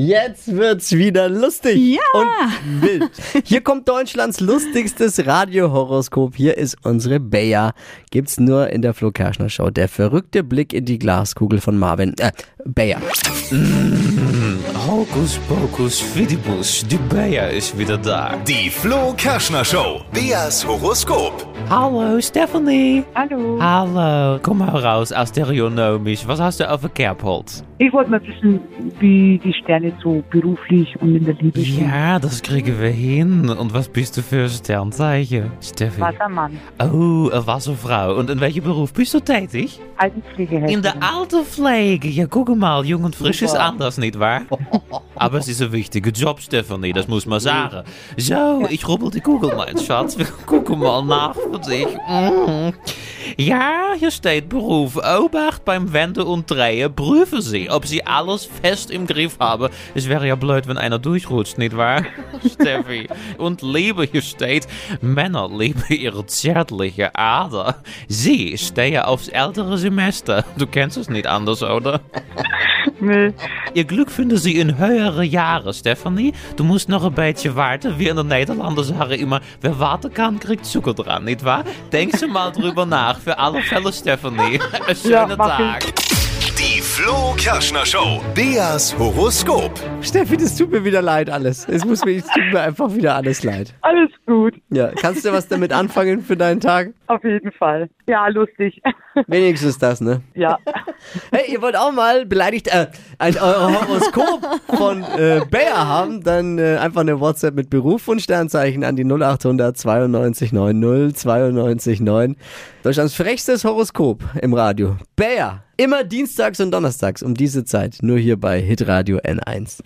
Jetzt wird's wieder lustig Ja. und wild. Hier kommt Deutschlands lustigstes Radiohoroskop. Hier ist unsere Bea. Gibt's nur in der Flo Kerschner Show. Der verrückte Blick in die Glaskugel von Marvin. Äh, Bea. Hokus pokus fidibus, die Bea ist wieder da. Die Flo Kerschner Show. Beas Horoskop. Hallo Stephanie. Hallo. Hallo. Komm mal raus aus der Rionomisch. Was hast du auf der Kerbholz? Ich wollte mal wissen, wie die Sterne so beruflich und in der Liebe stehen. Ja, das kriegen wir hin. Und was bist du für Sternzeichen, Steffi? Wassermann, Oh, eine Wasserfrau. Und in welchem Beruf bist du tätig? Altenpflegehelferin. In der Altenpflege. Ja, guck mal, jung und frisch ist anders, nicht wahr? Aber es ist ein wichtiger Job, Stephanie, das muss man sagen. So, ich rubbel die Kugel, mein Schatz. Wir gucken mal nach für dich. Mhm. Ja, hier steht Beruf. Obacht beim Wenden und Drehen. Prüfen Sie, ob Sie alles fest im Griff haben. Es wäre ja blöd, wenn einer durchrutscht, nicht wahr? Steffi. Und Liebe, hier steht, Männer lieben ihre zärtliche Ader. Sie stehen aufs ältere Semester. Du kennst es nicht anders, oder? Nee. Ihr Glück finden Sie in höhere Jahre, Stephanie. Du musst noch ein beetje warten. Wir in den Niederlanden sagen immer, wer warten kann, kriegt Zucker dran, nicht wahr? Denk Sie mal drüber nach. Für alle Fälle, Stephanie. Einen schönen ich. Tag. Die Flo Kerschner Show. Beas Horoskop. Steffi, das tut mir wieder leid alles. Es muss mir, es tut mir einfach wieder alles leid. Alles gut, Ja, kannst du was damit anfangen für deinen Tag? auf jeden Fall. Ja, lustig. Wenigstens das, ne? ja. Hey, ihr wollt auch mal beleidigt äh, ein euer Horoskop von äh, Bayer haben? Dann äh, einfach eine WhatsApp mit Beruf und Sternzeichen an die 0800 92 90 92 9. Deutschlands frechstes Horoskop im Radio. Bayer. Immer dienstags und donnerstags um diese Zeit. Nur hier bei Hitradio N1.